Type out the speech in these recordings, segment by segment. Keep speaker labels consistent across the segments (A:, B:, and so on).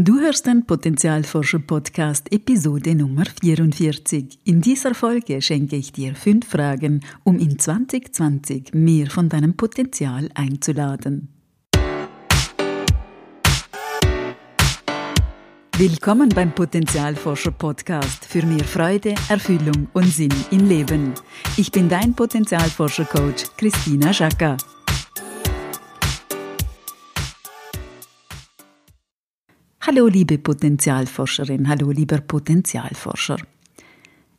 A: Du hörst den Potenzialforscher Podcast Episode Nummer 44. In dieser Folge schenke ich dir fünf Fragen, um in 2020 mehr von deinem Potenzial einzuladen. Willkommen beim Potenzialforscher Podcast für mehr Freude, Erfüllung und Sinn im Leben. Ich bin dein Potenzialforscher Coach Christina Schaka. Hallo liebe Potenzialforscherin, hallo lieber Potenzialforscher.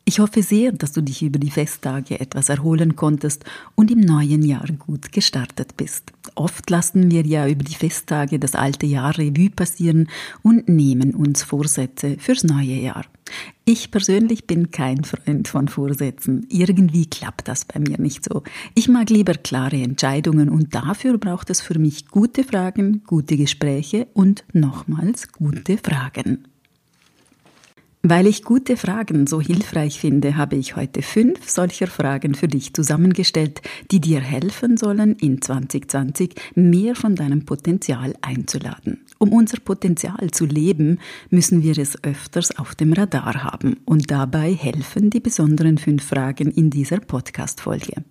A: Ich hoffe sehr, dass du dich über die Festtage etwas erholen konntest und im neuen Jahr gut gestartet bist. Oft lassen wir ja über die Festtage das alte Jahr Revue passieren und nehmen uns Vorsätze fürs neue Jahr. Ich persönlich bin kein Freund von Vorsätzen. Irgendwie klappt das bei mir nicht so. Ich mag lieber klare Entscheidungen und dafür braucht es für mich gute Fragen, gute Gespräche und nochmals gute Fragen. Weil ich gute Fragen so hilfreich finde, habe ich heute fünf solcher Fragen für dich zusammengestellt, die dir helfen sollen, in 2020 mehr von deinem Potenzial einzuladen. Um unser Potenzial zu leben, müssen wir es öfters auf dem Radar haben und dabei helfen die besonderen fünf Fragen in dieser Podcast-Folge.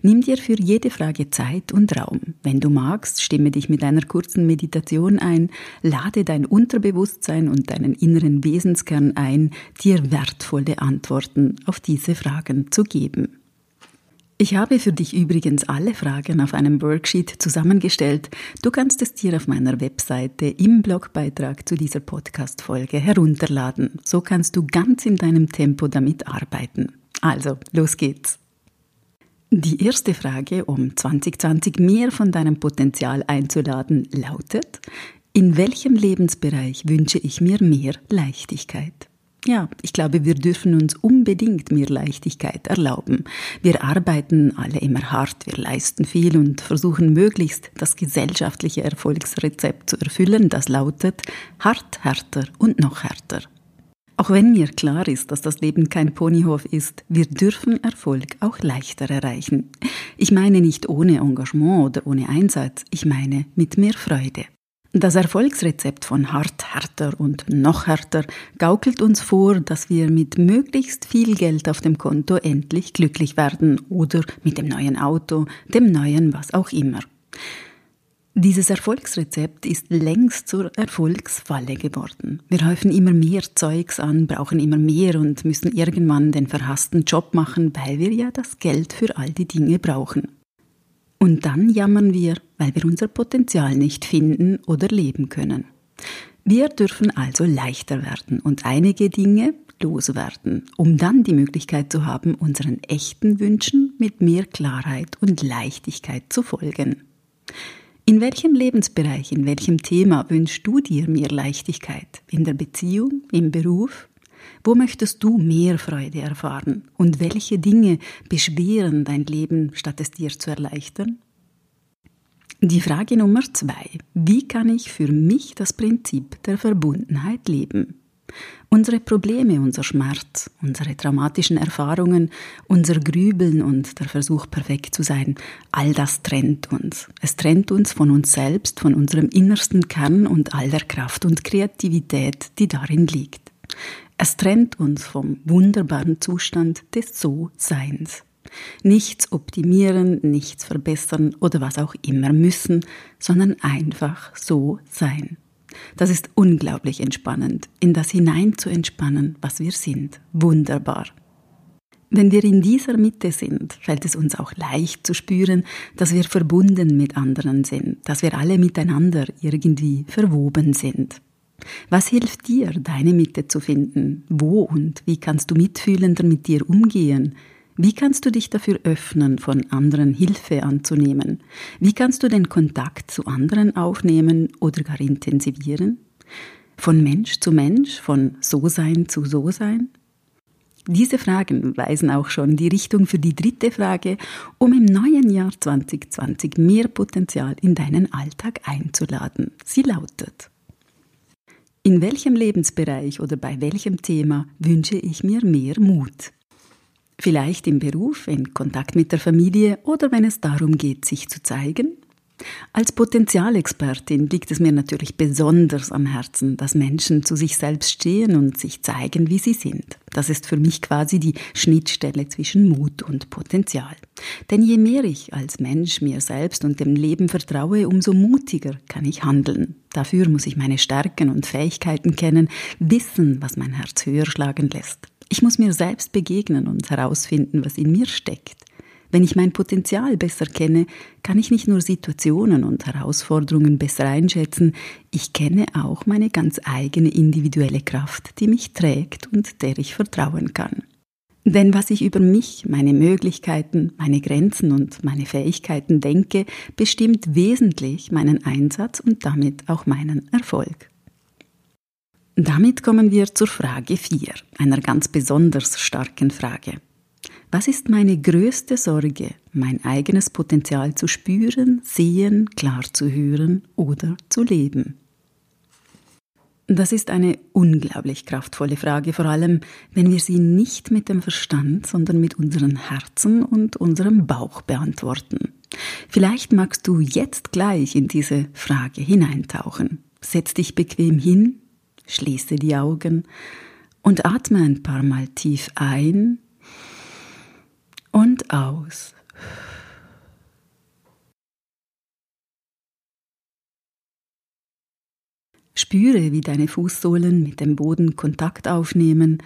A: Nimm dir für jede Frage Zeit und Raum. Wenn du magst, stimme dich mit einer kurzen Meditation ein, lade dein Unterbewusstsein und deinen inneren Wesenskern ein, dir wertvolle Antworten auf diese Fragen zu geben. Ich habe für dich übrigens alle Fragen auf einem Worksheet zusammengestellt. Du kannst es dir auf meiner Webseite im Blogbeitrag zu dieser Podcast-Folge herunterladen. So kannst du ganz in deinem Tempo damit arbeiten. Also, los geht's. Die erste Frage, um 2020 mehr von deinem Potenzial einzuladen, lautet, in welchem Lebensbereich wünsche ich mir mehr Leichtigkeit? Ja, ich glaube, wir dürfen uns unbedingt mehr Leichtigkeit erlauben. Wir arbeiten alle immer hart, wir leisten viel und versuchen möglichst das gesellschaftliche Erfolgsrezept zu erfüllen, das lautet hart, härter und noch härter. Auch wenn mir klar ist, dass das Leben kein Ponyhof ist, wir dürfen Erfolg auch leichter erreichen. Ich meine nicht ohne Engagement oder ohne Einsatz, ich meine mit mehr Freude. Das Erfolgsrezept von hart, härter und noch härter gaukelt uns vor, dass wir mit möglichst viel Geld auf dem Konto endlich glücklich werden oder mit dem neuen Auto, dem neuen was auch immer. Dieses Erfolgsrezept ist längst zur Erfolgsfalle geworden. Wir häufen immer mehr Zeugs an, brauchen immer mehr und müssen irgendwann den verhassten Job machen, weil wir ja das Geld für all die Dinge brauchen. Und dann jammern wir, weil wir unser Potenzial nicht finden oder leben können. Wir dürfen also leichter werden und einige Dinge loswerden, um dann die Möglichkeit zu haben, unseren echten Wünschen mit mehr Klarheit und Leichtigkeit zu folgen. In welchem Lebensbereich, in welchem Thema wünschst du dir mehr Leichtigkeit? In der Beziehung, im Beruf, wo möchtest du mehr Freude erfahren? Und welche Dinge beschweren dein Leben, statt es dir zu erleichtern? Die Frage Nummer zwei. Wie kann ich für mich das Prinzip der Verbundenheit leben? Unsere Probleme, unser Schmerz, unsere traumatischen Erfahrungen, unser Grübeln und der Versuch, perfekt zu sein, all das trennt uns. Es trennt uns von uns selbst, von unserem innersten Kern und all der Kraft und Kreativität, die darin liegt. Es trennt uns vom wunderbaren Zustand des So-Seins. Nichts optimieren, nichts verbessern oder was auch immer müssen, sondern einfach so sein. Das ist unglaublich entspannend, in das hinein zu entspannen, was wir sind. Wunderbar. Wenn wir in dieser Mitte sind, fällt es uns auch leicht zu spüren, dass wir verbunden mit anderen sind, dass wir alle miteinander irgendwie verwoben sind. Was hilft dir, deine Mitte zu finden? Wo und wie kannst du mitfühlender mit dir umgehen? Wie kannst du dich dafür öffnen, von anderen Hilfe anzunehmen? Wie kannst du den Kontakt zu anderen aufnehmen oder gar intensivieren? Von Mensch zu Mensch, von So-Sein zu So-Sein? Diese Fragen weisen auch schon die Richtung für die dritte Frage, um im neuen Jahr 2020 mehr Potenzial in deinen Alltag einzuladen. Sie lautet, in welchem Lebensbereich oder bei welchem Thema wünsche ich mir mehr Mut? Vielleicht im Beruf, in Kontakt mit der Familie oder wenn es darum geht, sich zu zeigen? Als Potenzialexpertin liegt es mir natürlich besonders am Herzen, dass Menschen zu sich selbst stehen und sich zeigen, wie sie sind. Das ist für mich quasi die Schnittstelle zwischen Mut und Potenzial. Denn je mehr ich als Mensch mir selbst und dem Leben vertraue, umso mutiger kann ich handeln. Dafür muss ich meine Stärken und Fähigkeiten kennen, wissen, was mein Herz höher schlagen lässt. Ich muss mir selbst begegnen und herausfinden, was in mir steckt. Wenn ich mein Potenzial besser kenne, kann ich nicht nur Situationen und Herausforderungen besser einschätzen, ich kenne auch meine ganz eigene individuelle Kraft, die mich trägt und der ich vertrauen kann. Denn was ich über mich, meine Möglichkeiten, meine Grenzen und meine Fähigkeiten denke, bestimmt wesentlich meinen Einsatz und damit auch meinen Erfolg. Damit kommen wir zur Frage 4, einer ganz besonders starken Frage. Was ist meine größte Sorge, mein eigenes Potenzial zu spüren, sehen, klar zu hören oder zu leben? Das ist eine unglaublich kraftvolle Frage, vor allem wenn wir sie nicht mit dem Verstand, sondern mit unseren Herzen und unserem Bauch beantworten. Vielleicht magst du jetzt gleich in diese Frage hineintauchen. Setz dich bequem hin, schließe die Augen und atme ein paar Mal tief ein und aus. Spüre, wie deine Fußsohlen mit dem Boden Kontakt aufnehmen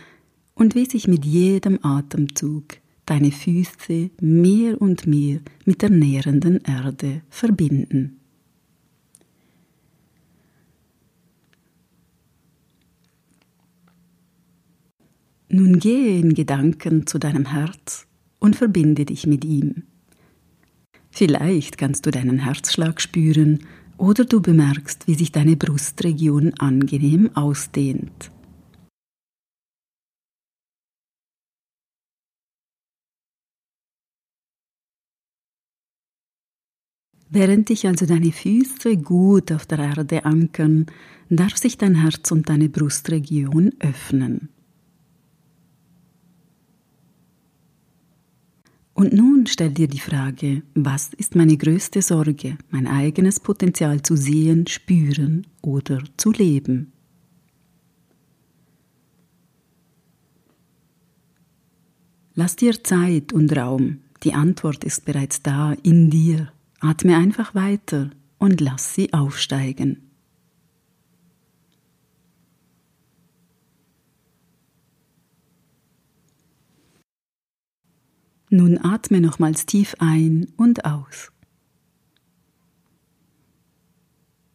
A: und wie sich mit jedem Atemzug deine Füße mehr und mehr mit der nährenden Erde verbinden. Nun gehe in Gedanken zu deinem Herz und verbinde dich mit ihm. Vielleicht kannst du deinen Herzschlag spüren oder du bemerkst, wie sich deine Brustregion angenehm ausdehnt. Während dich also deine Füße gut auf der Erde ankern, darf sich dein Herz und deine Brustregion öffnen. Und nun stell dir die Frage, was ist meine größte Sorge, mein eigenes Potenzial zu sehen, spüren oder zu leben? Lass dir Zeit und Raum, die Antwort ist bereits da in dir. Atme einfach weiter und lass sie aufsteigen. Nun atme nochmals tief ein und aus.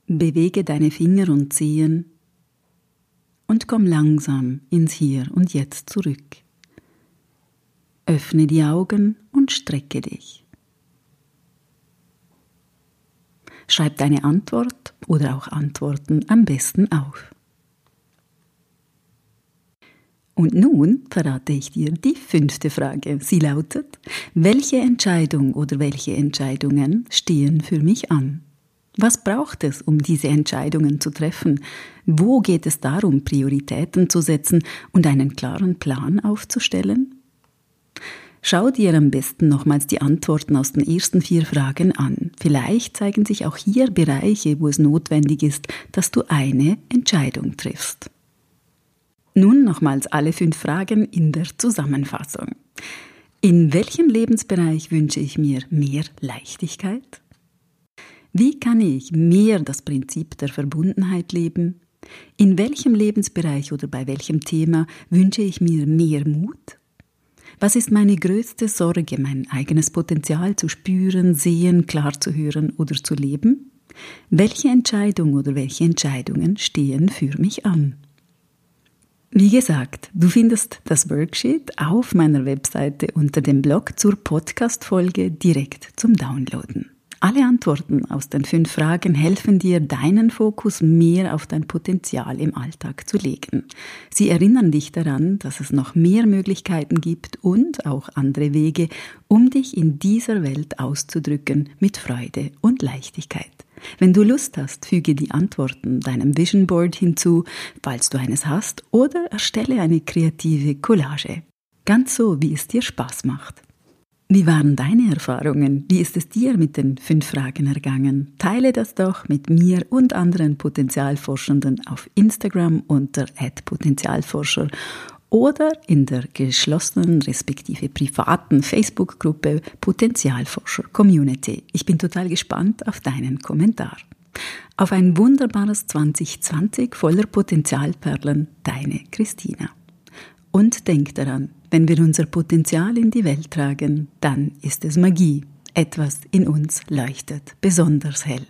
A: Bewege deine Finger und Zehen und komm langsam ins Hier und Jetzt zurück. Öffne die Augen und strecke dich. Schreib deine Antwort oder auch Antworten am besten auf. Und nun verrate ich dir die fünfte Frage. Sie lautet, welche Entscheidung oder welche Entscheidungen stehen für mich an? Was braucht es, um diese Entscheidungen zu treffen? Wo geht es darum, Prioritäten zu setzen und einen klaren Plan aufzustellen? Schau dir am besten nochmals die Antworten aus den ersten vier Fragen an. Vielleicht zeigen sich auch hier Bereiche, wo es notwendig ist, dass du eine Entscheidung triffst. Nun nochmals alle fünf Fragen in der Zusammenfassung. In welchem Lebensbereich wünsche ich mir mehr Leichtigkeit? Wie kann ich mehr das Prinzip der Verbundenheit leben? In welchem Lebensbereich oder bei welchem Thema wünsche ich mir mehr Mut? Was ist meine größte Sorge, mein eigenes Potenzial zu spüren, sehen, klar zu hören oder zu leben? Welche Entscheidung oder welche Entscheidungen stehen für mich an? Wie gesagt, du findest das Worksheet auf meiner Webseite unter dem Blog zur Podcast-Folge direkt zum Downloaden. Alle Antworten aus den fünf Fragen helfen dir, deinen Fokus mehr auf dein Potenzial im Alltag zu legen. Sie erinnern dich daran, dass es noch mehr Möglichkeiten gibt und auch andere Wege, um dich in dieser Welt auszudrücken mit Freude und Leichtigkeit. Wenn du Lust hast, füge die Antworten deinem Vision Board hinzu, falls du eines hast, oder erstelle eine kreative Collage. Ganz so, wie es dir Spaß macht. Wie waren deine Erfahrungen? Wie ist es dir mit den fünf Fragen ergangen? Teile das doch mit mir und anderen Potenzialforschenden auf Instagram unter @potenzialforscher oder in der geschlossenen respektive privaten Facebook-Gruppe Potenzialforscher Community. Ich bin total gespannt auf deinen Kommentar. Auf ein wunderbares 2020 voller Potenzialperlen, deine Christina. Und denk daran, wenn wir unser Potenzial in die Welt tragen, dann ist es Magie. Etwas in uns leuchtet besonders hell.